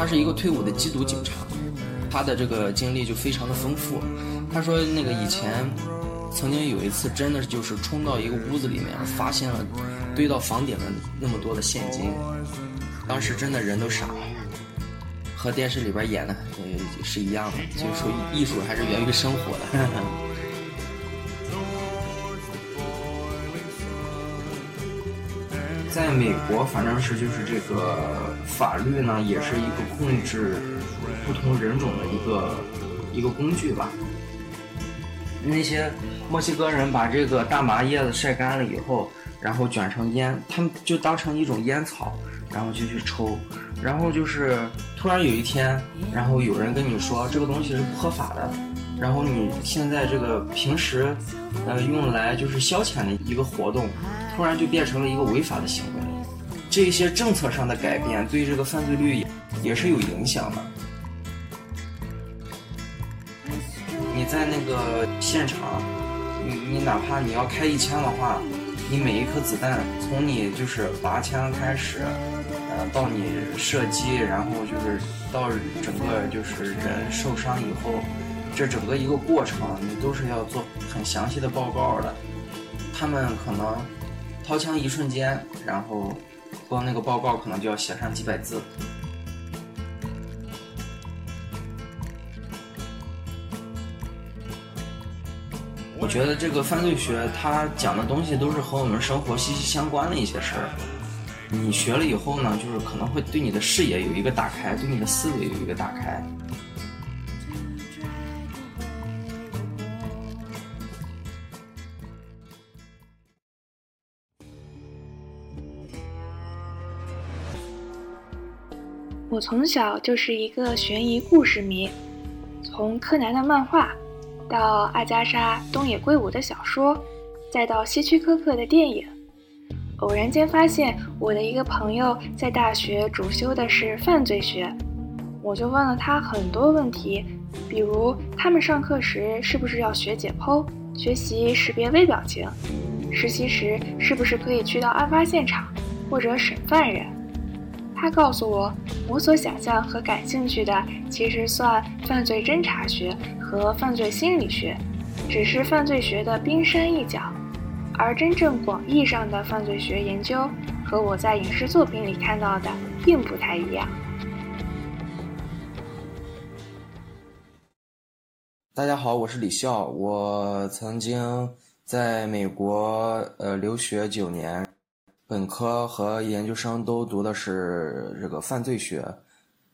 他是一个退伍的缉毒警察，他的这个经历就非常的丰富。他说那个以前曾经有一次真的就是冲到一个屋子里面，发现了堆到房顶的那么多的现金，当时真的人都傻了，和电视里边演的也是一样的，就是说艺术还是源于生活的。在美国，反正是就是这个法律呢，也是一个控制不同人种的一个一个工具吧。那些墨西哥人把这个大麻叶子晒干了以后，然后卷成烟，他们就当成一种烟草，然后就去抽。然后就是突然有一天，然后有人跟你说这个东西是不合法的，然后你现在这个平时呃用来就是消遣的一个活动。突然就变成了一个违法的行为，这些政策上的改变对这个犯罪率也是有影响的。你在那个现场，你你哪怕你要开一枪的话，你每一颗子弹从你就是拔枪开始，呃，到你射击，然后就是到整个就是人受伤以后，这整个一个过程你都是要做很详细的报告的。他们可能。掏枪一瞬间，然后光那个报告可能就要写上几百字。我觉得这个犯罪学它讲的东西都是和我们生活息息相关的一些事儿。你学了以后呢，就是可能会对你的视野有一个打开，对你的思维有一个打开。我从小就是一个悬疑故事迷，从柯南的漫画，到阿加莎东野圭吾的小说，再到希区柯克的电影。偶然间发现我的一个朋友在大学主修的是犯罪学，我就问了他很多问题，比如他们上课时是不是要学解剖，学习识别微表情，实习时是不是可以去到案发现场或者审犯人。他告诉我，我所想象和感兴趣的其实算犯罪侦查学和犯罪心理学，只是犯罪学的冰山一角，而真正广义上的犯罪学研究和我在影视作品里看到的并不太一样。大家好，我是李笑，我曾经在美国呃留学九年。本科和研究生都读的是这个犯罪学，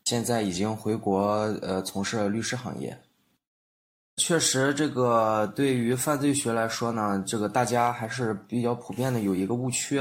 现在已经回国呃从事律师行业。确实，这个对于犯罪学来说呢，这个大家还是比较普遍的有一个误区，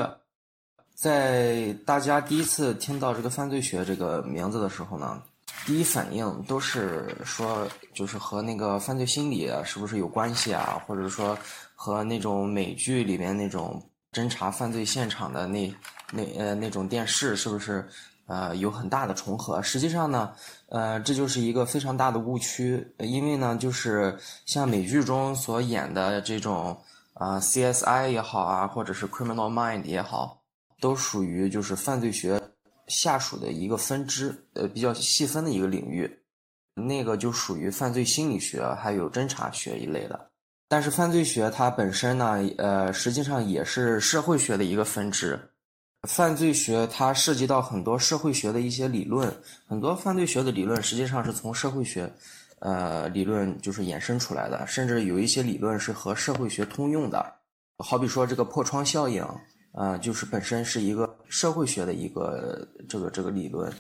在大家第一次听到这个犯罪学这个名字的时候呢，第一反应都是说就是和那个犯罪心理是不是有关系啊，或者说和那种美剧里面那种。侦查犯罪现场的那那呃那种电视是不是呃有很大的重合？实际上呢，呃这就是一个非常大的误区，因为呢就是像美剧中所演的这种啊 CSI 也好啊，或者是 Criminal Mind 也好，都属于就是犯罪学下属的一个分支，呃比较细分的一个领域，那个就属于犯罪心理学还有侦查学一类的。但是犯罪学它本身呢，呃，实际上也是社会学的一个分支。犯罪学它涉及到很多社会学的一些理论，很多犯罪学的理论实际上是从社会学，呃，理论就是衍生出来的，甚至有一些理论是和社会学通用的。好比说这个破窗效应，啊，就是本身是一个社会学的一个这个这个理论。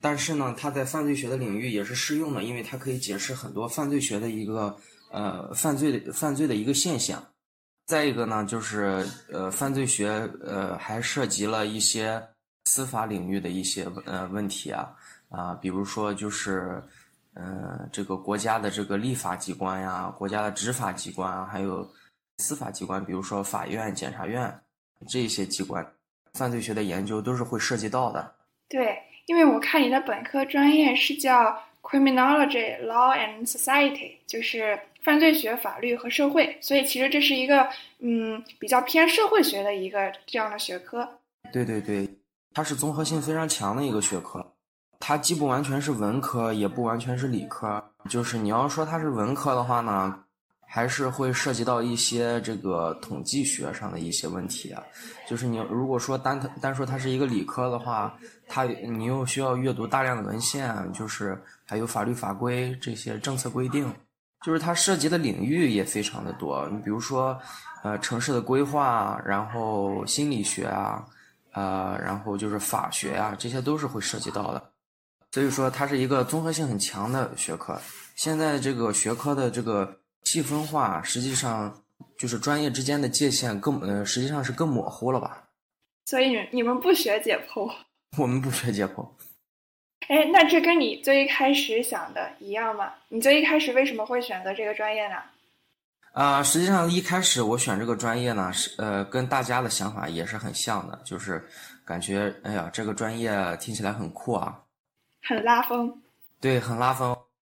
但是呢，它在犯罪学的领域也是适用的，因为它可以解释很多犯罪学的一个。呃，犯罪的犯罪的一个现象，再一个呢，就是呃，犯罪学呃还涉及了一些司法领域的一些呃问题啊啊，比如说就是呃这个国家的这个立法机关呀，国家的执法机关啊，还有司法机关，比如说法院、检察院这些机关，犯罪学的研究都是会涉及到的。对，因为我看你的本科专业是叫 Criminology, Law and Society，就是。犯罪学、法律和社会，所以其实这是一个嗯比较偏社会学的一个这样的学科。对对对，它是综合性非常强的一个学科。它既不完全是文科，也不完全是理科。就是你要说它是文科的话呢，还是会涉及到一些这个统计学上的一些问题啊。就是你如果说单单说它是一个理科的话，它你又需要阅读大量的文献，就是还有法律法规这些政策规定，就是它涉及的领域也非常的多。你比如说，呃，城市的规划，然后心理学啊，呃，然后就是法学啊，这些都是会涉及到的。所以说，它是一个综合性很强的学科。现在这个学科的这个细分化，实际上就是专业之间的界限更呃，实际上是更模糊了吧？所以你你们不学解剖？我们不学解剖。哎，那这跟你最一开始想的一样吗？你最一开始为什么会选择这个专业呢？啊，实际上一开始我选这个专业呢，是呃，跟大家的想法也是很像的，就是感觉哎呀，这个专业听起来很酷啊。很拉风，对，很拉风。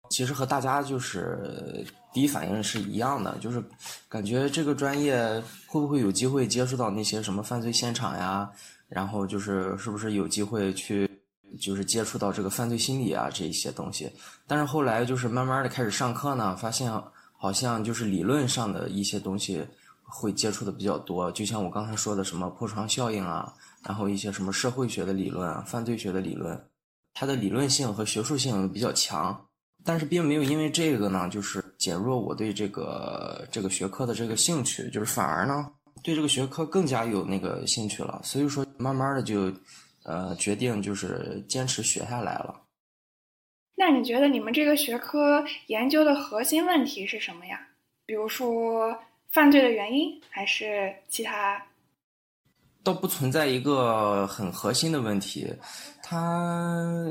其实和大家就是第一反应是一样的，就是感觉这个专业会不会有机会接触到那些什么犯罪现场呀？然后就是是不是有机会去就是接触到这个犯罪心理啊这一些东西？但是后来就是慢慢的开始上课呢，发现好像就是理论上的一些东西会接触的比较多，就像我刚才说的什么破窗效应啊，然后一些什么社会学的理论啊，犯罪学的理论。它的理论性和学术性比较强，但是并没有因为这个呢，就是减弱我对这个这个学科的这个兴趣，就是反而呢，对这个学科更加有那个兴趣了。所以说，慢慢的就，呃，决定就是坚持学下来了。那你觉得你们这个学科研究的核心问题是什么呀？比如说犯罪的原因，还是其他？倒不存在一个很核心的问题。它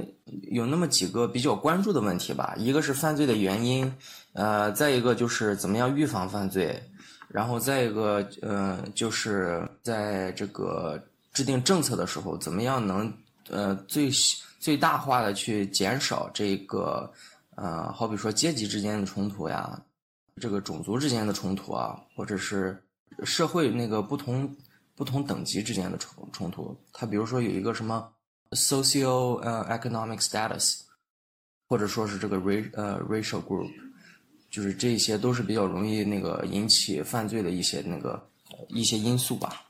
有那么几个比较关注的问题吧，一个是犯罪的原因，呃，再一个就是怎么样预防犯罪，然后再一个，呃，就是在这个制定政策的时候，怎么样能呃最最大化的去减少这个，呃，好比说阶级之间的冲突呀，这个种族之间的冲突啊，或者是社会那个不同不同等级之间的冲冲突，它比如说有一个什么。Social 呃 economic status，或者说是这个 ra 呃 racial group，就是这些都是比较容易那个引起犯罪的一些那个一些因素吧。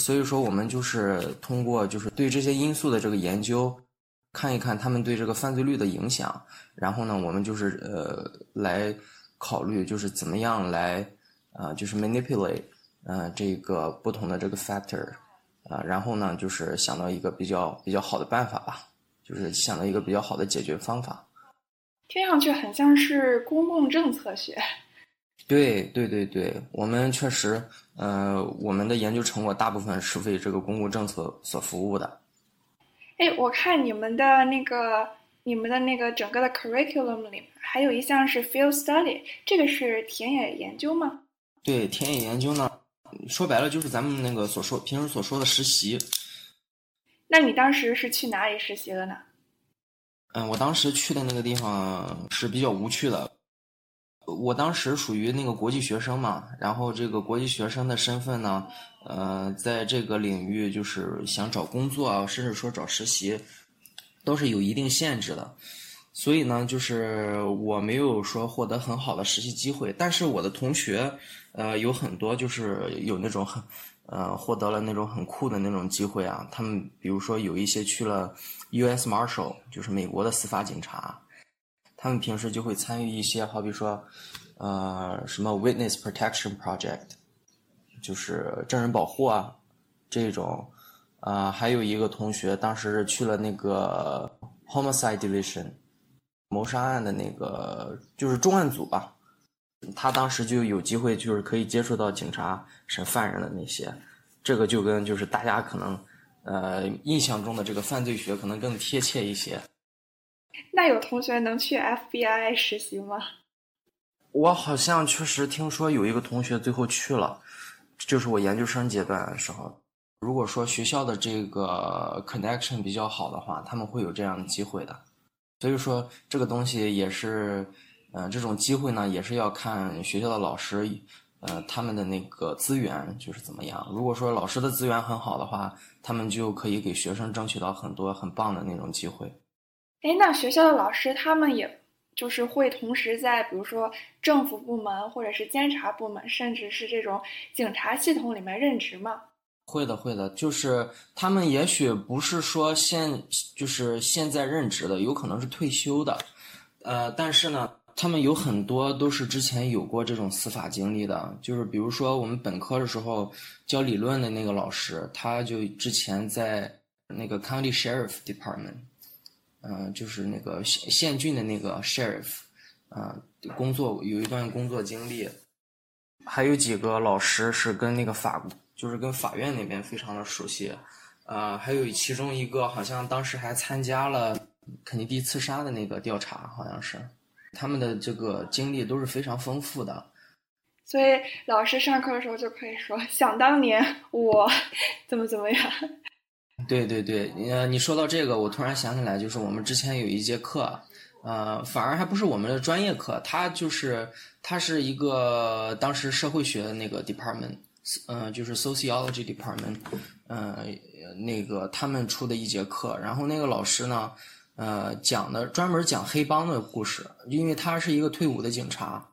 所以说我们就是通过就是对这些因素的这个研究，看一看他们对这个犯罪率的影响，然后呢我们就是呃来考虑就是怎么样来啊就是 manipulate 呃这个不同的这个 factor。啊，然后呢，就是想到一个比较比较好的办法吧，就是想到一个比较好的解决方法。听上去很像是公共政策学。对对对对，我们确实，呃，我们的研究成果大部分是为这个公共政策所服务的。哎，我看你们的那个、你们的那个整个的 curriculum 里面还有一项是 field study，这个是田野研究吗？对，田野研究呢。说白了就是咱们那个所说平时所说的实习。那你当时是去哪里实习的呢？嗯，我当时去的那个地方是比较无趣的。我当时属于那个国际学生嘛，然后这个国际学生的身份呢，呃，在这个领域就是想找工作啊，甚至说找实习，都是有一定限制的。所以呢，就是我没有说获得很好的实习机会，但是我的同学，呃，有很多就是有那种很，呃，获得了那种很酷的那种机会啊。他们比如说有一些去了 U.S. Marshal，就是美国的司法警察，他们平时就会参与一些，好比说，呃，什么 Witness Protection Project，就是证人保护啊这种，啊，还有一个同学当时是去了那个 Homicide Division。谋杀案的那个就是重案组吧，他当时就有机会，就是可以接触到警察审犯人的那些，这个就跟就是大家可能呃印象中的这个犯罪学可能更贴切一些。那有同学能去 FBI 实习吗？我好像确实听说有一个同学最后去了，就是我研究生阶段的时候。如果说学校的这个 connection 比较好的话，他们会有这样的机会的。所以说，这个东西也是，嗯，这种机会呢，也是要看学校的老师，呃，他们的那个资源就是怎么样。如果说老师的资源很好的话，他们就可以给学生争取到很多很棒的那种机会。哎，那学校的老师他们也就是会同时在比如说政府部门或者是监察部门，甚至是这种警察系统里面任职吗？会的，会的，就是他们也许不是说现就是现在任职的，有可能是退休的，呃，但是呢，他们有很多都是之前有过这种司法经历的，就是比如说我们本科的时候教理论的那个老师，他就之前在那个 County Sheriff Department，嗯，就是那个县县郡的那个 Sheriff，啊，工作有一段工作经历，还有几个老师是跟那个法。就是跟法院那边非常的熟悉，呃，还有其中一个好像当时还参加了肯尼迪刺杀的那个调查，好像是，他们的这个经历都是非常丰富的。所以老师上课的时候就可以说：“想当年我 怎么怎么样。”对对对，呃，你说到这个，我突然想起来，就是我们之前有一节课，呃，反而还不是我们的专业课，它就是它是一个当时社会学的那个 department。嗯，就是 sociology department，呃，那个他们出的一节课，然后那个老师呢，呃，讲的专门讲黑帮的故事，因为他是一个退伍的警察，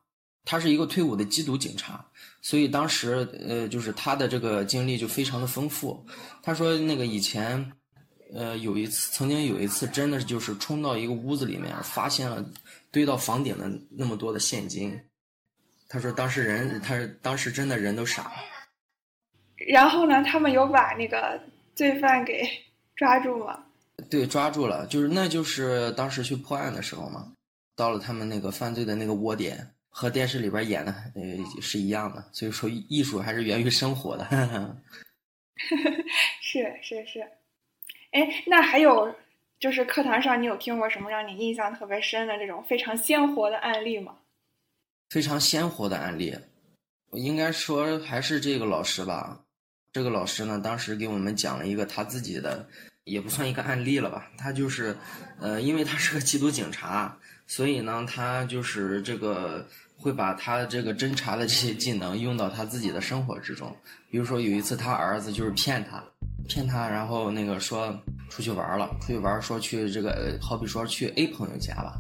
他是一个退伍的缉毒警察，所以当时呃，就是他的这个经历就非常的丰富。他说那个以前，呃，有一次，曾经有一次，真的就是冲到一个屋子里面，发现了堆到房顶的那么多的现金。他说当时人，他是当时真的人都傻了。然后呢？他们有把那个罪犯给抓住吗？对，抓住了，就是那就是当时去破案的时候嘛，到了他们那个犯罪的那个窝点，和电视里边演的呃是一样的。所以说，艺术还是源于生活的。是是是，哎，那还有就是课堂上你有听过什么让你印象特别深的这种非常鲜活的案例吗？非常鲜活的案例，应该说还是这个老师吧。这个老师呢，当时给我们讲了一个他自己的，也不算一个案例了吧。他就是，呃，因为他是个 缉毒警察，所以呢，他就是这个会把他这个侦查的这些技能用到他自己的生活之中。比如说有一次，他儿子就是骗他，骗他，然后那个说出去玩了，出去玩说去这个，好比说去 A 朋友家吧，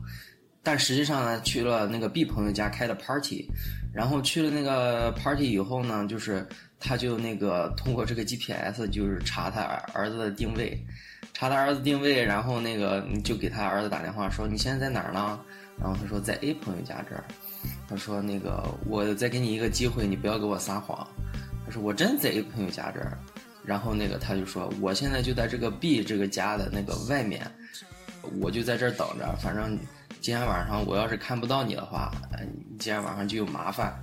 但实际上呢，去了那个 B 朋友家开的 party，然后去了那个 party 以后呢，就是。他就那个通过这个 GPS 就是查他儿子的定位，查他儿子定位，然后那个就给他儿子打电话说你现在在哪儿呢？然后他说在 A 朋友家这儿。他说那个我再给你一个机会，你不要给我撒谎。他说我真在 A 朋友家这儿。然后那个他就说我现在就在这个 B 这个家的那个外面，我就在这儿等着。反正今天晚上我要是看不到你的话，你今天晚上就有麻烦。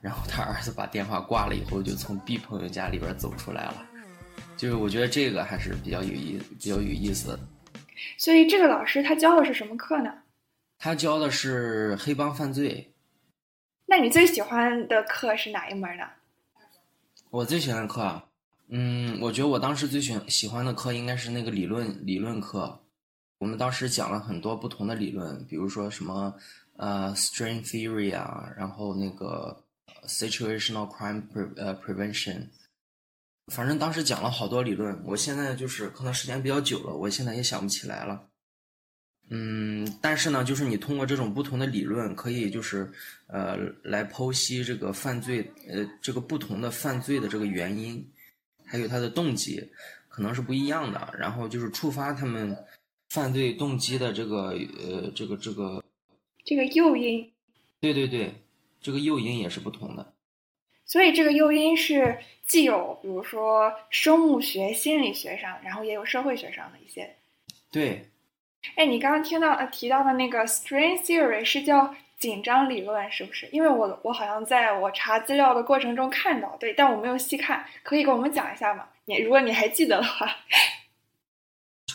然后他儿子把电话挂了以后，就从 B 朋友家里边走出来了。就是我觉得这个还是比较有意比较有意思的。所以这个老师他教的是什么课呢？他教的是黑帮犯罪。那你最喜欢的课是哪一门呢？我最喜欢的课啊，嗯，我觉得我当时最喜喜欢的课应该是那个理论理论课。我们当时讲了很多不同的理论，比如说什么呃 string theory 啊，然后那个。Situational crime pre 呃 prevention，反正当时讲了好多理论，我现在就是可能时间比较久了，我现在也想不起来了。嗯，但是呢，就是你通过这种不同的理论，可以就是呃来剖析这个犯罪呃这个不同的犯罪的这个原因，还有他的动机可能是不一样的，然后就是触发他们犯罪动机的这个呃这个这个这个诱因。对对对。这个诱因也是不同的，所以这个诱因是既有，比如说生物学、心理学上，然后也有社会学上的一些。对，哎，你刚刚听到呃提到的那个 string theory 是叫紧张理论，是不是？因为我我好像在我查资料的过程中看到，对，但我没有细看，可以给我们讲一下吗？你如果你还记得的话。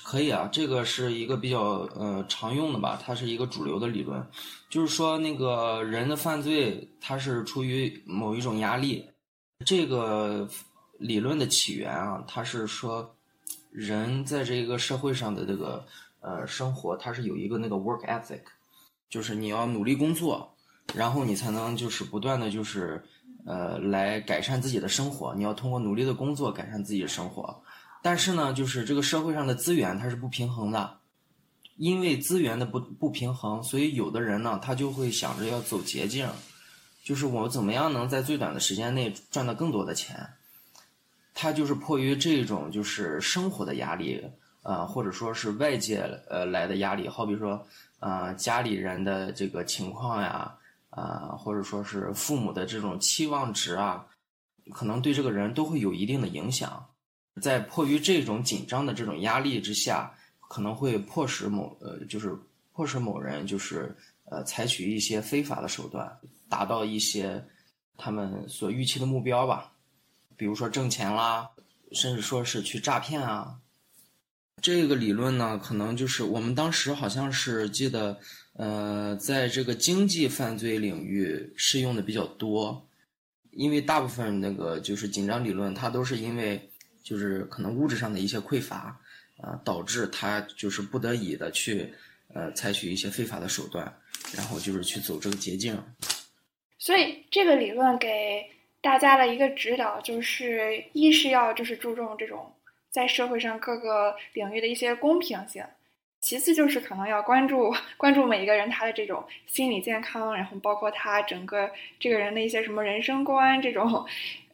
可以啊，这个是一个比较呃常用的吧，它是一个主流的理论，就是说那个人的犯罪，它是出于某一种压力。这个理论的起源啊，它是说人在这个社会上的这个呃生活，它是有一个那个 work ethic，就是你要努力工作，然后你才能就是不断的就是呃来改善自己的生活，你要通过努力的工作改善自己的生活。但是呢，就是这个社会上的资源它是不平衡的，因为资源的不不平衡，所以有的人呢，他就会想着要走捷径，就是我怎么样能在最短的时间内赚到更多的钱。他就是迫于这种就是生活的压力，呃，或者说是外界呃来的压力，好比说，呃，家里人的这个情况呀，啊，或者说是父母的这种期望值啊，可能对这个人都会有一定的影响。在迫于这种紧张的这种压力之下。可能会迫使某呃，就是迫使某人就是呃，采取一些非法的手段，达到一些他们所预期的目标吧，比如说挣钱啦，甚至说是去诈骗啊。这个理论呢，可能就是我们当时好像是记得，呃，在这个经济犯罪领域适用的比较多，因为大部分那个就是紧张理论，它都是因为就是可能物质上的一些匮乏。啊，导致他就是不得已的去，呃，采取一些非法的手段，然后就是去走这个捷径。所以这个理论给大家的一个指导就是，一是要就是注重这种在社会上各个领域的一些公平性，其次就是可能要关注关注每一个人他的这种心理健康，然后包括他整个这个人的一些什么人生观这种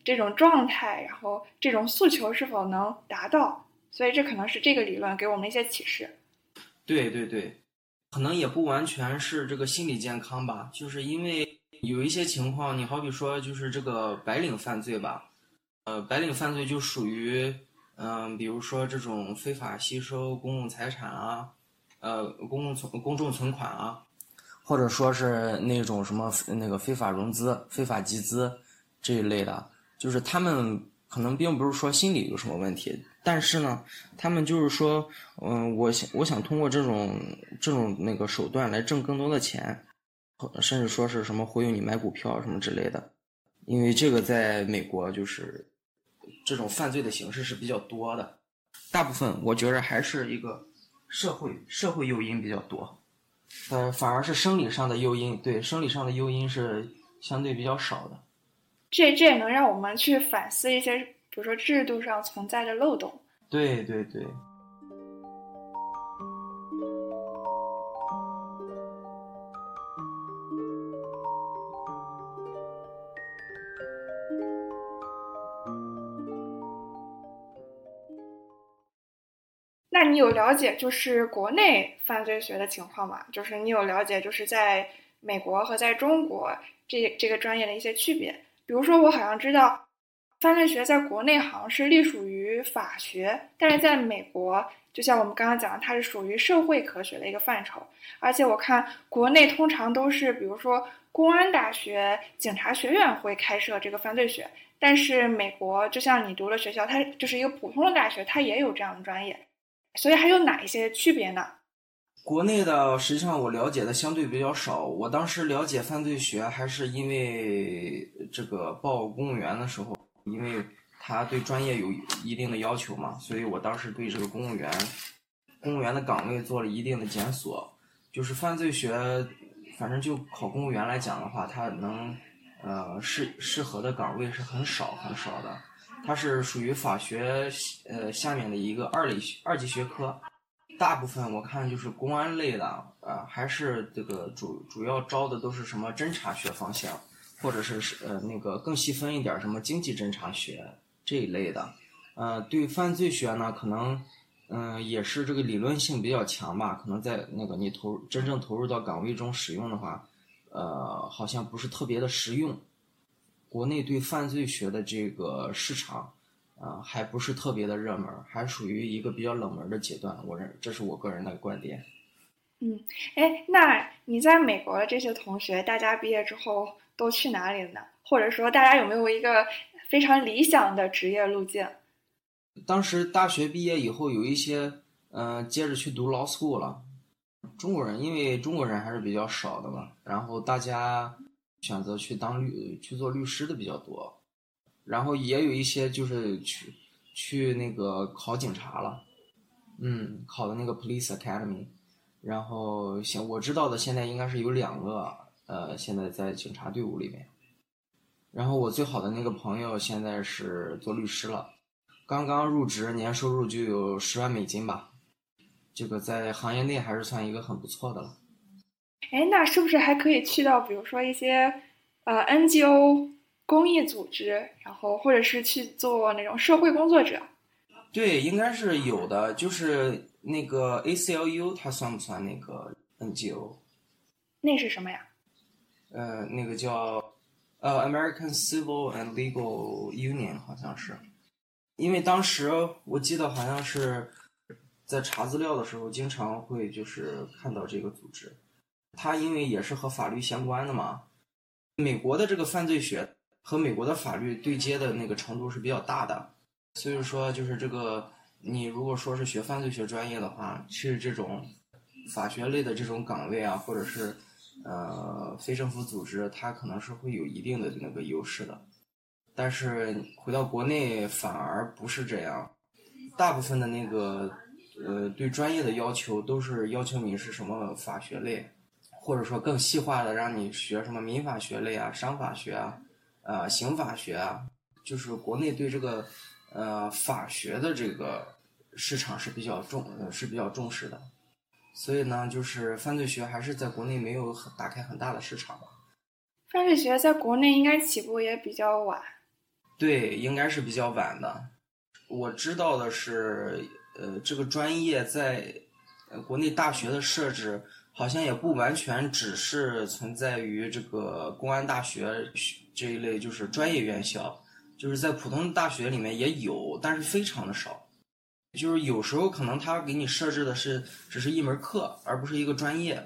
这种状态，然后这种诉求是否能达到。所以这可能是这个理论给我们一些启示。对对对，可能也不完全是这个心理健康吧，就是因为有一些情况，你好比说就是这个白领犯罪吧，呃，白领犯罪就属于，嗯，比如说这种非法吸收公共财产啊，呃，公共存公众存款啊，或者说是那种什么那个非法融资、非法集资这一类的，就是他们。可能并不是说心理有什么问题，但是呢，他们就是说，嗯，我想我想通过这种这种那个手段来挣更多的钱，甚至说是什么忽悠你买股票什么之类的，因为这个在美国就是这种犯罪的形式是比较多的，大部分我觉着还是一个社会社会诱因比较多，呃，反而是生理上的诱因，对生理上的诱因是相对比较少的。这这也能让我们去反思一些，比如说制度上存在的漏洞。对对对。那你有了解就是国内犯罪学的情况吗？就是你有了解就是在美国和在中国这这个专业的一些区别？比如说，我好像知道，犯罪学在国内好像是隶属于法学，但是在美国，就像我们刚刚讲的，它是属于社会科学的一个范畴。而且我看国内通常都是，比如说公安大学、警察学院会开设这个犯罪学，但是美国就像你读的学校，它就是一个普通的大学，它也有这样的专业。所以还有哪一些区别呢？国内的实际上我了解的相对比较少。我当时了解犯罪学还是因为这个报公务员的时候，因为他对专业有一定的要求嘛，所以我当时对这个公务员公务员的岗位做了一定的检索。就是犯罪学，反正就考公务员来讲的话，它能呃适适合的岗位是很少很少的。它是属于法学呃下面的一个二类二级学科。大部分我看就是公安类的，呃，还是这个主主要招的都是什么侦查学方向，或者是是呃那个更细分一点什么经济侦查学这一类的，呃，对犯罪学呢，可能嗯也是这个理论性比较强吧，可能在那个你投真正投入到岗位中使用的话，呃，好像不是特别的实用。国内对犯罪学的这个市场。啊，还不是特别的热门，还属于一个比较冷门的阶段。我认，这是我个人的观点。嗯，哎，那你在美国的这些同学，大家毕业之后都去哪里了呢？或者说，大家有没有一个非常理想的职业路径？当时大学毕业以后，有一些嗯，接着去读 law school 了。中国人，因为中国人还是比较少的嘛，然后大家选择去当律去做律师的比较多。然后也有一些就是去去那个考警察了，嗯，考的那个 Police Academy，然后现我知道的现在应该是有两个，呃，现在在警察队伍里面。然后我最好的那个朋友现在是做律师了，刚刚入职，年收入就有十万美金吧，这个在行业内还是算一个很不错的了。哎，那是不是还可以去到，比如说一些呃 NGO 公益组织，然后或者是去做那种社会工作者？对，应该是有的。就是那个 ACLU，它算不算那个 NGO？那是什么呀？呃，那个叫呃 American Civil and Legal Union，好像是。因为当时我记得好像是在查资料的时候，经常会就是看到这个组织。它因为也是和法律相关的嘛，美国的这个犯罪学和美国的法律对接的那个程度是比较大的，所以说就是这个你如果说是学犯罪学专业的话，去这种法学类的这种岗位啊，或者是呃非政府组织，它可能是会有一定的那个优势的。但是回到国内反而不是这样，大部分的那个呃对专业的要求都是要求你是什么法学类。或者说更细化的，让你学什么民法学类啊、商法学啊、呃刑法学啊，就是国内对这个呃法学的这个市场是比较重，呃是比较重视的。所以呢，就是犯罪学还是在国内没有很打开很大的市场吧。犯罪学在国内应该起步也比较晚。对，应该是比较晚的。我知道的是，呃，这个专业在呃国内大学的设置。好像也不完全只是存在于这个公安大学这一类，就是专业院校，就是在普通大学里面也有，但是非常的少。就是有时候可能他给你设置的是只是一门课，而不是一个专业。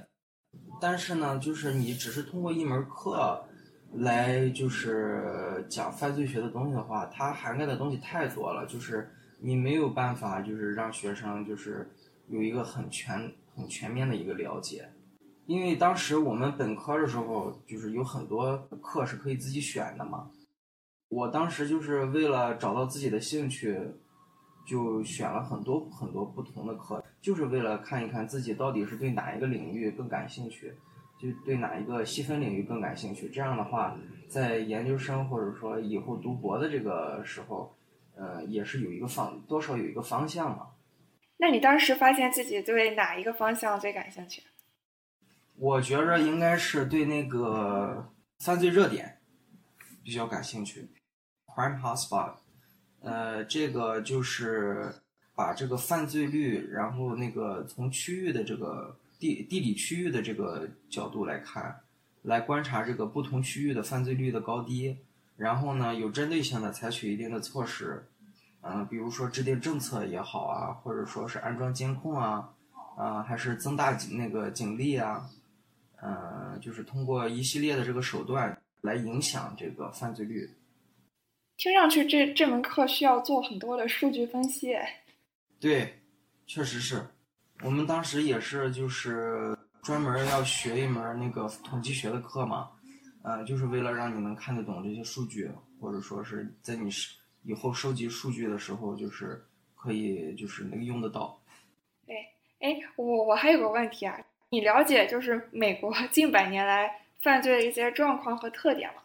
但是呢，就是你只是通过一门课来就是讲犯罪学的东西的话，它涵盖的东西太多了，就是你没有办法就是让学生就是有一个很全。很全面的一个了解，因为当时我们本科的时候，就是有很多课是可以自己选的嘛。我当时就是为了找到自己的兴趣，就选了很多很多不同的课，就是为了看一看自己到底是对哪一个领域更感兴趣，就对哪一个细分领域更感兴趣。这样的话，在研究生或者说以后读博的这个时候，呃，也是有一个方，多少有一个方向嘛。那你当时发现自己对哪一个方向最感兴趣？我觉着应该是对那个犯罪热点比较感兴趣，crime hotspot。呃，这个就是把这个犯罪率，然后那个从区域的这个地地理区域的这个角度来看，来观察这个不同区域的犯罪率的高低，然后呢，有针对性的采取一定的措施。嗯，比如说制定政策也好啊，或者说是安装监控啊，啊，还是增大那个警力啊，嗯，就是通过一系列的这个手段来影响这个犯罪率。听上去这这门课需要做很多的数据分析。对，确实是我们当时也是就是专门要学一门那个统计学的课嘛，呃，就是为了让你能看得懂这些数据，或者说是在你是。以后收集数据的时候，就是可以就是能用得到。哎哎，我我还有个问题啊，你了解就是美国 近百年来犯罪的一些状况和特点吗？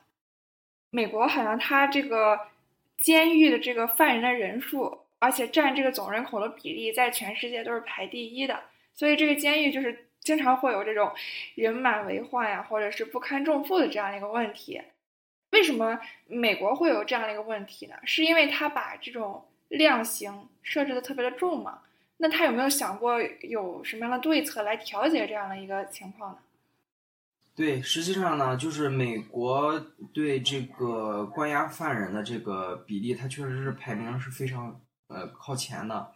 美国好像它这个监狱的这个犯人的人数，而且占这个总人口的比例，在全世界都是排第一的，所以这个监狱就是经常会有这种人满为患呀，或者是不堪重负的这样一个问题。为什么美国会有这样的一个问题呢？是因为他把这种量刑设置的特别的重吗？那他有没有想过有什么样的对策来调节这样的一个情况呢？对，实际上呢，就是美国对这个关押犯人的这个比例，它确实是排名是非常呃靠前的。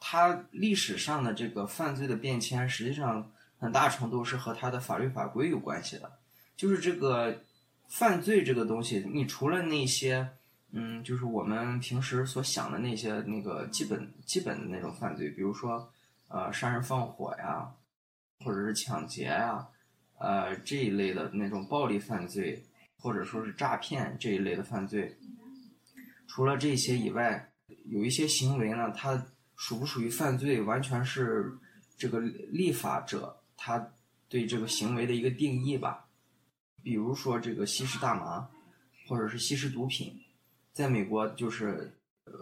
它历史上的这个犯罪的变迁，实际上很大程度是和它的法律法规有关系的，就是这个。犯罪这个东西，你除了那些，嗯，就是我们平时所想的那些那个基本基本的那种犯罪，比如说，呃，杀人放火呀，或者是抢劫呀，呃，这一类的那种暴力犯罪，或者说是诈骗这一类的犯罪，除了这些以外，有一些行为呢，它属不属于犯罪，完全是这个立法者他对这个行为的一个定义吧。比如说这个吸食大麻，或者是吸食毒品，在美国就是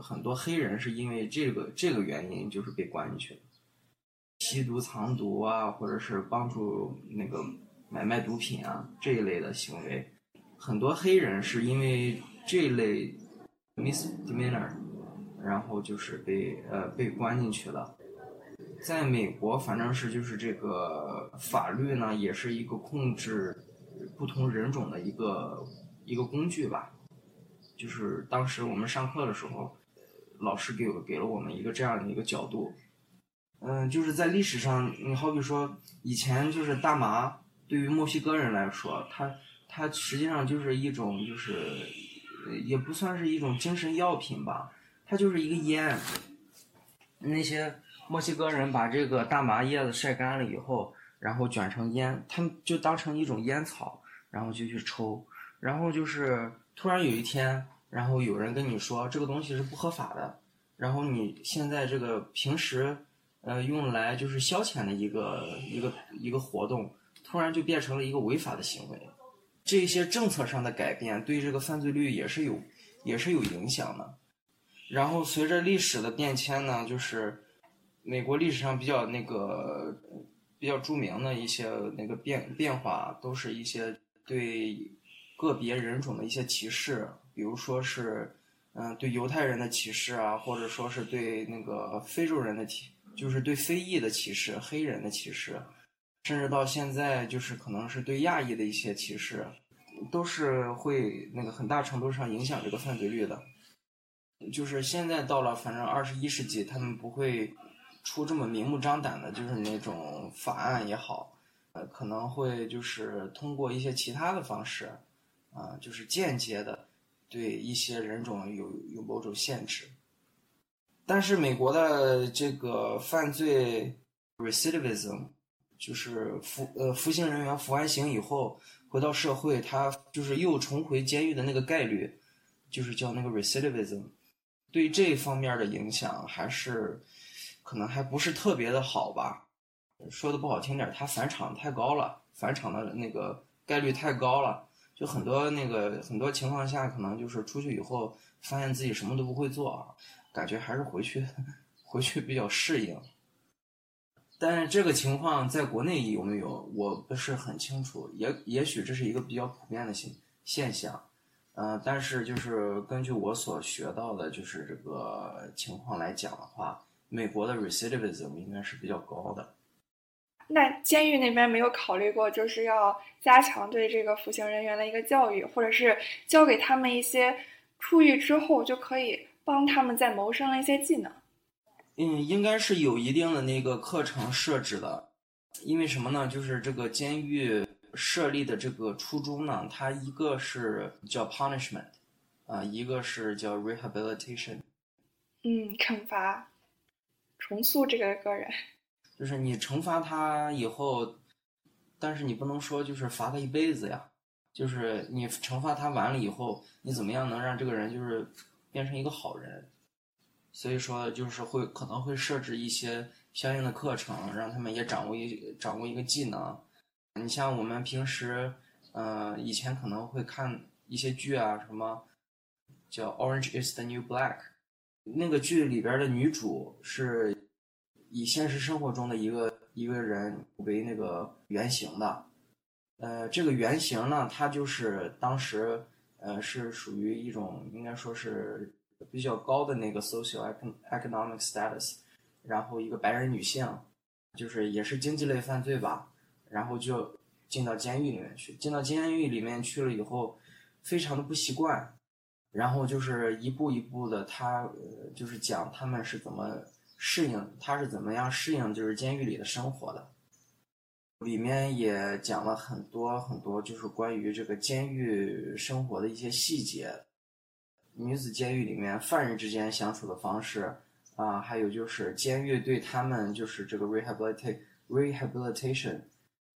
很多黑人是因为这个这个原因就是被关进去了。吸毒藏毒啊，或者是帮助那个买卖毒品啊这一类的行为。很多黑人是因为这类 misdemeanor，然后就是被呃被关进去了。在美国，反正是就是这个法律呢，也是一个控制不同人种的一个一个工具吧。就是当时我们上课的时候，老师给给了我们一个这样的一个角度。嗯，就是在历史上，你好比说以前就是大麻，对于墨西哥人来说，它它实际上就是一种就是也不算是一种精神药品吧，它就是一个烟。那些墨西哥人把这个大麻叶子晒干了以后，然后卷成烟，他们就当成一种烟草，然后就去抽。然后就是突然有一天，然后有人跟你说这个东西是不合法的，然后你现在这个平时。呃，用来就是消遣的一个一个一个活动，突然就变成了一个违法的行为。这些政策上的改变对这个犯罪率也是有也是有影响的。然后随着历史的变迁呢，就是美国历史上比较那个比较著名的一些那个变变化，都是一些对个别人种的一些歧视，比如说是嗯对犹太人的歧视啊，或者说是对那个非洲人的歧。就是对非裔的歧视、黑人的歧视，甚至到现在就是可能是对亚裔的一些歧视，都是会那个很大程度上影响这个犯罪率的。就是现在到了反正二十一世纪，他们不会出这么明目张胆的，就是那种法案也好，可能会就是通过一些其他的方式，啊，就是间接的对一些人种有有某种限制。但是美国的这个犯罪 recidivism，就是服呃服刑人员服完刑以后回到社会，他就是又重回监狱的那个概率，就是叫那个 recidivism，对这方面的影响还是可能还不是特别的好吧。说的不好听点，他返场太高了，返场的那个概率太高了，就很多那个很多情况下可能就是出去以后发现自己什么都不会做。感觉还是回去，回去比较适应。但是这个情况在国内有没有，我不是很清楚。也也许这是一个比较普遍的现现象。嗯，但是就是根据我所学到的，就是这个情况来讲的话，美国的 recidivism 应该是比较高的。那监狱那边没有考虑过，就是要加强对这个服刑人员的一个教育，或者是教给他们一些出狱之后就可以。帮他们在谋生的一些技能，嗯，应该是有一定的那个课程设置的，因为什么呢？就是这个监狱设立的这个初衷呢，它一个是叫 punishment，啊，一个是叫 rehabilitation，嗯，惩罚，重塑这个个人，就是你惩罚他以后，但是你不能说就是罚他一辈子呀，就是你惩罚他完了以后，你怎么样能让这个人就是。变成一个好人，所以说就是会可能会设置一些相应的课程，让他们也掌握一掌握一个技能。你像我们平时，嗯，以前可能会看一些剧啊，什么叫《Orange Is the New Black》，那个剧里边的女主是以现实生活中的一个一个人为那个原型的。呃，这个原型呢，它就是当时。呃，是属于一种应该说是比较高的那个 social economic status，然后一个白人女性，就是也是经济类犯罪吧，然后就进到监狱里面去，进到监狱里面去了以后，非常的不习惯，然后就是一步一步的，他呃就是讲他们是怎么适应，他是怎么样适应就是监狱里的生活的。里面也讲了很多很多，就是关于这个监狱生活的一些细节，女子监狱里面犯人之间相处的方式啊，还有就是监狱对他们就是这个 rehabilitation rehabilitation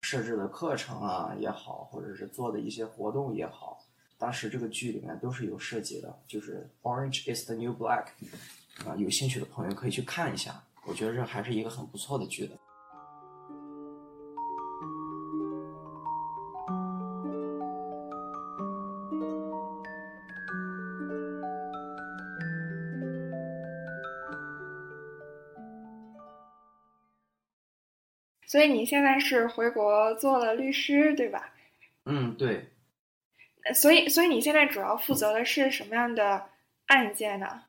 设置的课程啊也好，或者是做的一些活动也好，当时这个剧里面都是有涉及的，就是 Orange is the New Black 啊，有兴趣的朋友可以去看一下，我觉得这还是一个很不错的剧的。所以你现在是回国做了律师，对吧？嗯，对。所以，所以你现在主要负责的是什么样的案件呢？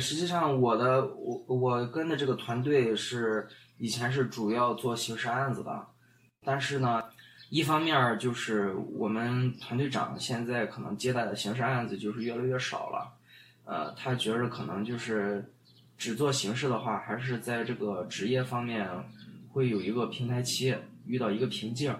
实际上，我的我我跟的这个团队是以前是主要做刑事案子的，但是呢，一方面就是我们团队长现在可能接待的刑事案子就是越来越少了，呃，他觉着可能就是只做刑事的话，还是在这个职业方面会有一个平台期，遇到一个瓶颈。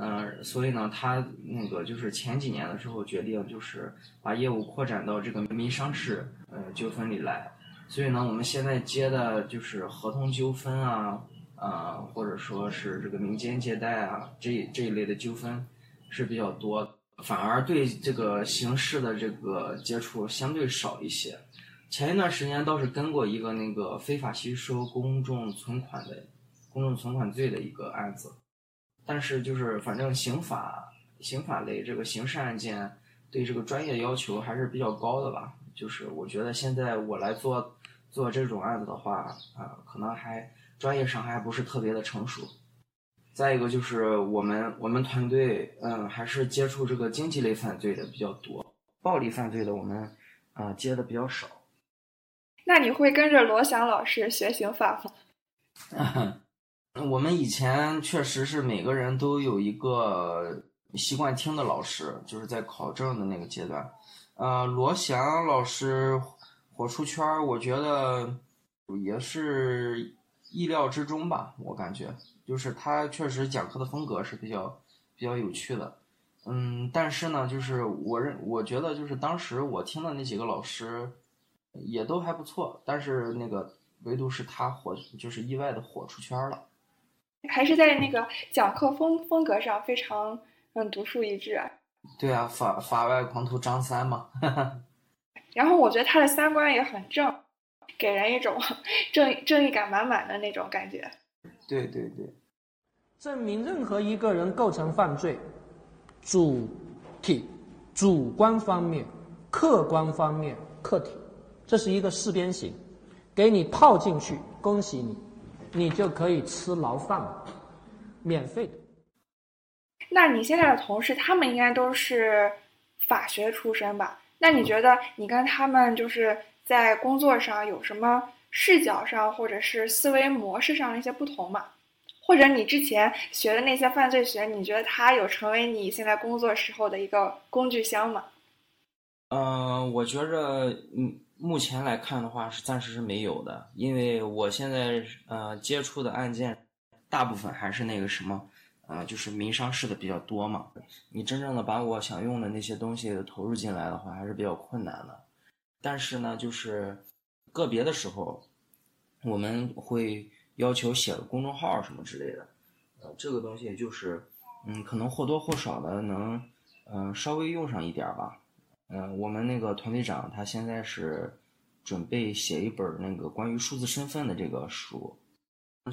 嗯，所以呢，他那个就是前几年的时候决定，就是把业务扩展到这个民商事呃纠纷里来。所以呢，我们现在接的就是合同纠纷啊，啊，或者说是这个民间借贷啊，这这一类的纠纷是比较多，反而对这个刑事的这个接触相对少一些。前一段时间倒是跟过一个那个非法吸收公众存款的公众存款罪的一个案子。但是就是反正刑法刑法类这个刑事案件对这个专业要求还是比较高的吧。就是我觉得现在我来做做这种案子的话啊，可能还专业上还不是特别的成熟。再一个就是我们我们团队嗯还是接触这个经济类犯罪的比较多，暴力犯罪的我们啊接的比较少。那你会跟着罗翔老师学刑法吗？我们以前确实是每个人都有一个习惯听的老师，就是在考证的那个阶段。呃，罗翔老师火出圈，我觉得也是意料之中吧。我感觉，就是他确实讲课的风格是比较比较有趣的。嗯，但是呢，就是我认我觉得，就是当时我听的那几个老师也都还不错，但是那个唯独是他火，就是意外的火出圈了。还是在那个讲课风风格上非常嗯独树一帜。对啊，法法外狂徒张三嘛。然后我觉得他的三观也很正，给人一种 正正义感满满的那种感觉。对对对。证明任何一个人构成犯罪，主体、主观方面、客观方面、客体，这是一个四边形，给你套进去，恭喜你。你就可以吃牢饭，免费的。那你现在的同事，他们应该都是法学出身吧？那你觉得你跟他们就是在工作上有什么视角上或者是思维模式上的一些不同吗？或者你之前学的那些犯罪学，你觉得它有成为你现在工作时候的一个工具箱吗？嗯，我觉着，嗯。目前来看的话是暂时是没有的，因为我现在呃接触的案件，大部分还是那个什么，呃就是民商事的比较多嘛。你真正的把我想用的那些东西投入进来的话，还是比较困难的。但是呢，就是个别的时候，我们会要求写个公众号什么之类的，呃这个东西就是嗯可能或多或少的能嗯稍微用上一点吧。嗯，我们那个团队长他现在是准备写一本那个关于数字身份的这个书，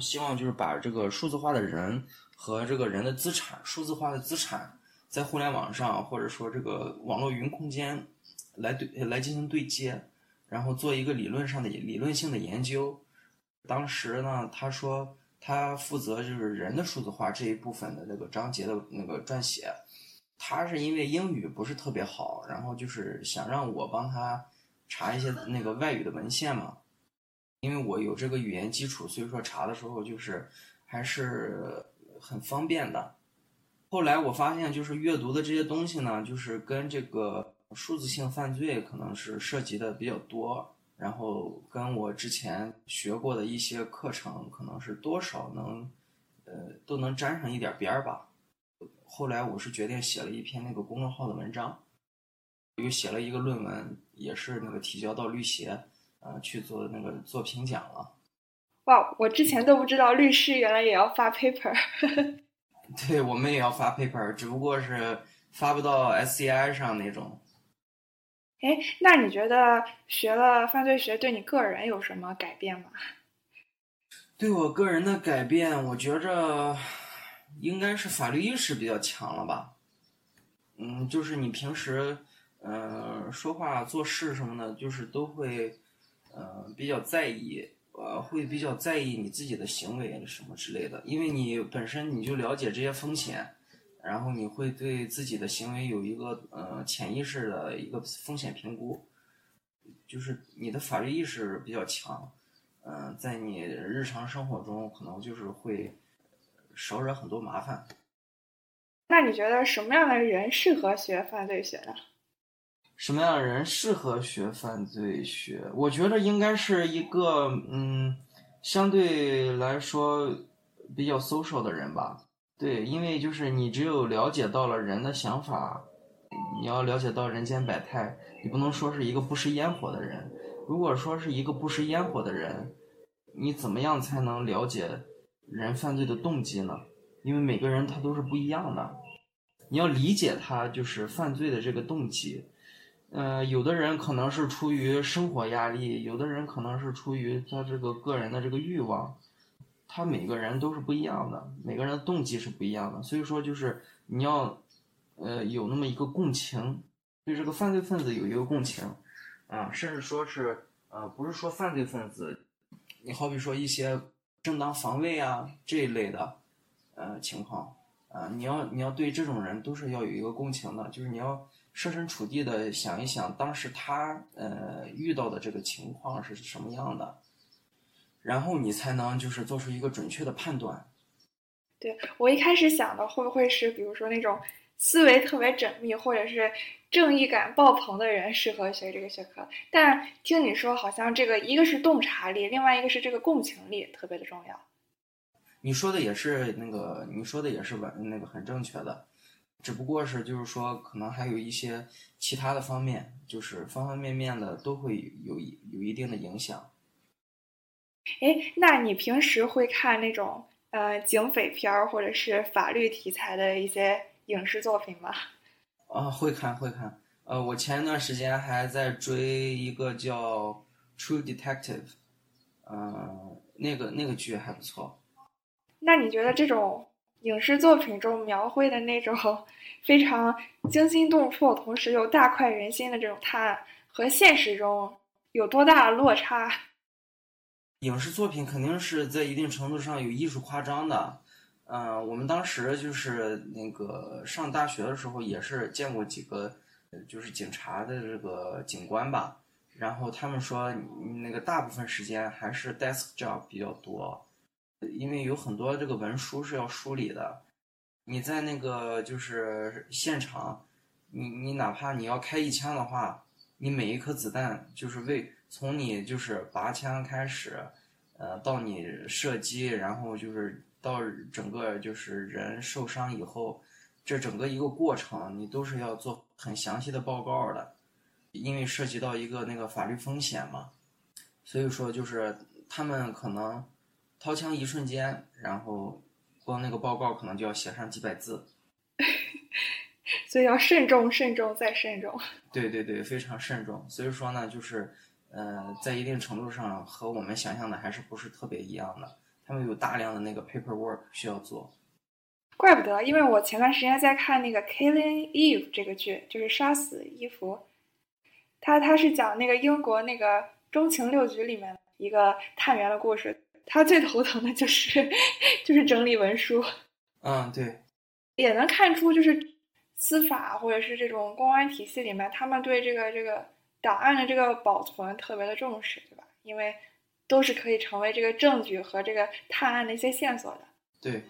希望就是把这个数字化的人和这个人的资产、数字化的资产在互联网上或者说这个网络云空间来对来进行对接，然后做一个理论上的理论性的研究。当时呢，他说他负责就是人的数字化这一部分的那个章节的那个撰写。他是因为英语不是特别好，然后就是想让我帮他查一些那个外语的文献嘛，因为我有这个语言基础，所以说查的时候就是还是很方便的。后来我发现，就是阅读的这些东西呢，就是跟这个数字性犯罪可能是涉及的比较多，然后跟我之前学过的一些课程，可能是多少能呃都能沾上一点边儿吧。后来我是决定写了一篇那个公众号的文章，又写了一个论文，也是那个提交到律协，呃，去做那个做评奖了。哇，我之前都不知道律师原来也要发 paper。对我们也要发 paper，只不过是发不到 SCI 上那种。哎，那你觉得学了犯罪学对你个人有什么改变吗？对我个人的改变，我觉着。应该是法律意识比较强了吧，嗯，就是你平时，呃，说话做事什么的，就是都会，呃，比较在意，呃，呃会比较在意你自己的行为什么之类的，因为你本身你就了解这些风险，然后你会对自己的行为有一个呃潜意识的一个风险评估，就是你的法律意识比较强，嗯、在你日常生活中可能就是会少惹很多麻烦。那你觉得什么样的人适合学犯罪学呢？什么样的人适合学犯罪学？我觉得应该是一个嗯，相对来说比较 social 的人吧。对，因为就是你只有了解到了人的想法，你要了解到人间百态，你不能说是一个不食烟火的人。如果说是一个不食烟火的人，你怎么样才能了解人犯罪的动机呢？因为每个人他都是不一样的，你要理解他就是犯罪的这个动机。呃，有的人可能是出于生活压力，有的人可能是出于他这个个人的这个欲望，他每个人都是不一样的，每个人的动机是不一样的，所以说就是你要，呃，有那么一个共情，对这个犯罪分子有一个共情，啊，甚至说是，呃，不是说犯罪分子，你好比说一些正当防卫啊这一类的，呃情况，啊，你要你要对这种人都是要有一个共情的，就是你要。设身处地的想一想，当时他呃遇到的这个情况是什么样的，然后你才能就是做出一个准确的判断。对我一开始想的会不会是，比如说那种思维特别缜密或者是正义感爆棚的人适合学这个学科？但听你说，好像这个一个是洞察力，另外一个是这个共情力特别的重要。你说的也是那个，你说的也是完那个很正确的。只不过是就是说，可能还有一些其他的方面，就是方方面面的都会有有一定的影响。哎，那你平时会看那种呃警匪片儿或者是法律题材的一些影视作品吗？啊，会看会看。呃，我前一段时间还在追一个叫《True Detective》，呃，那个那个剧还不错。那你觉得这种？影视作品中描绘的那种 非常惊心动魄，同时又大快人心的这种探案，和现实中有多大的落差？影视作品肯定是在一定程度上有艺术夸张的。嗯，我们当时就是那个上大学的时候，也是见过几个，就是警察的这个警官吧。然后他们说，那个大部分时间还是 desk job 比较多。因为有很多这个文书是要梳理的，你在那个就是现场，你你哪怕你要开一枪的话，你每一颗子弹就是为从你就是拔枪开始，呃，到你射击，然后就是到整个就是人受伤以后，这整个一个过程你都是要做很详细的报告的，因为涉及到一个那个法律风险嘛，所以说就是他们可能。掏枪一瞬间，然后光那个报告可能就要写上几百字，所以要慎重、慎重再慎重。对对对，非常慎重。所以说呢，就是呃，在一定程度上和我们想象的还是不是特别一样的。他们有大量的那个 paperwork 需要做。怪不得，因为我前段时间在看那个《Killing Eve》这个剧，就是杀死伊芙。他他是讲那个英国那个中情六局里面一个探员的故事。他最头疼的就是 就是整理文书，嗯，对，也能看出就是司法或者是这种公安体系里面，他们对这个这个档案的这个保存特别的重视，对吧？因为都是可以成为这个证据和这个探案的一些线索的。对。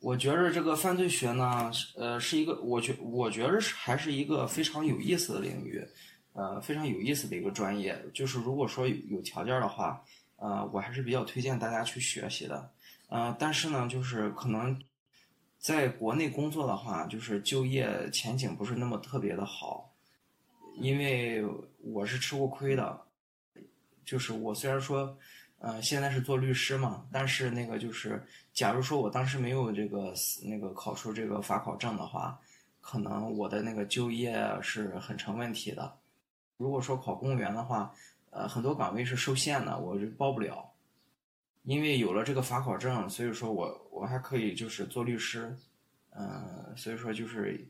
我觉着这个犯罪学呢，呃，是一个，我觉我觉着是还是一个非常有意思的领域，呃，非常有意思的一个专业。就是如果说有条件的话，呃，我还是比较推荐大家去学习的。呃，但是呢，就是可能在国内工作的话，就是就业前景不是那么特别的好，因为我是吃过亏的。就是我虽然说。呃，现在是做律师嘛，但是那个就是，假如说我当时没有这个那个考出这个法考证的话，可能我的那个就业是很成问题的。如果说考公务员的话，呃，很多岗位是受限的，我就报不了。因为有了这个法考证，所以说我我还可以就是做律师，嗯，所以说就是，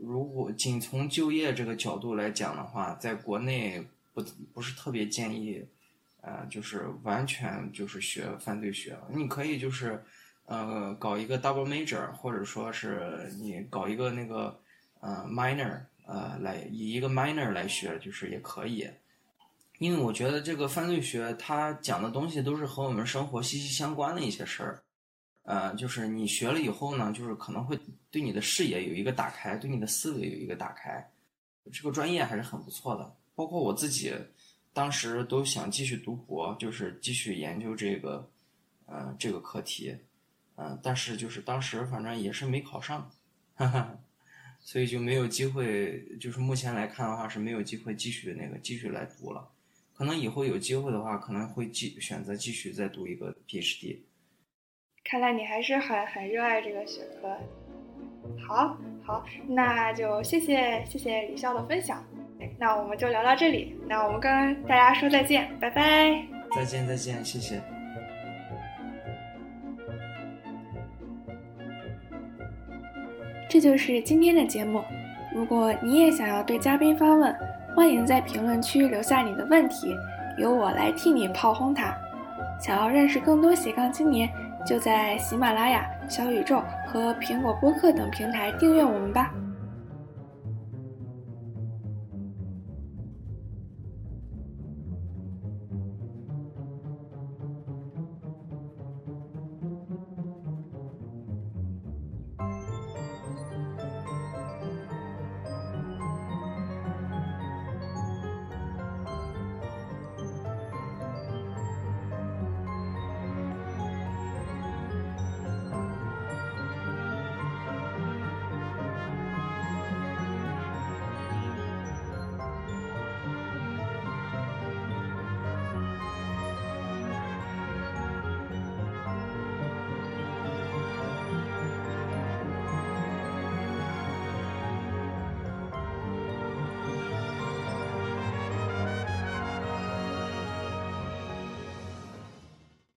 如果仅从就业这个角度来讲的话，在国内不不是特别建议，呃，就是完全就是学犯罪学，你可以就是，呃，搞一个 double major，或者说是你搞一个那个呃 minor，呃，来以一个 minor 来学，就是也可以。因为我觉得这个犯罪学它讲的东西都是和我们生活息息相关的一些事儿，呃，就是你学了以后呢，就是可能会对你的视野有一个打开，对你的思维有一个打开，这个专业还是很不错的。包括我自己，当时都想继续读博，就是继续研究这个，呃，这个课题，嗯、但是就是当时反正也是没考上，哈哈，所以就没有机会，就是目前来看的话是没有机会继续那个继续来读了。可能以后有机会的话，可能会继选择继续再读一个 PhD。看来你还是很很热爱这个学科。好，好，那就谢谢谢谢李笑的分享。那我们就聊到这里，那我们跟大家说再见，拜拜。再见，再见，谢谢。这就是今天的节目。如果你也想要对嘉宾发问，欢迎在评论区留下你的问题，由我来替你炮轰它。想要认识更多斜杠青年，就在喜马拉雅、小宇宙和苹果播客等平台订阅我们吧。